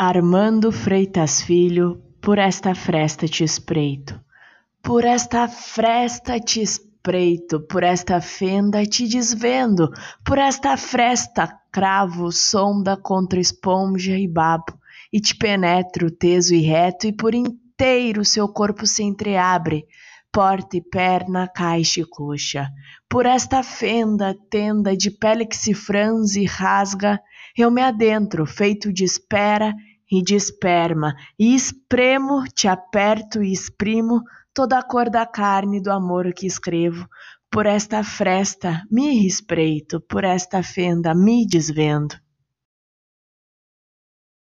Armando Freitas Filho, por esta fresta te espreito. Por esta fresta te espreito, por esta fenda te desvendo, por esta fresta cravo sonda contra esponja e babo, e te penetro teso e reto, e por inteiro seu corpo se entreabre, porta e perna, caixa e coxa. Por esta fenda, tenda de pele que se franze e rasga, eu me adentro, feito de espera e de esperma, e espremo, te aperto e exprimo toda a cor da carne do amor que escrevo. Por esta fresta me espreito, por esta fenda me desvendo.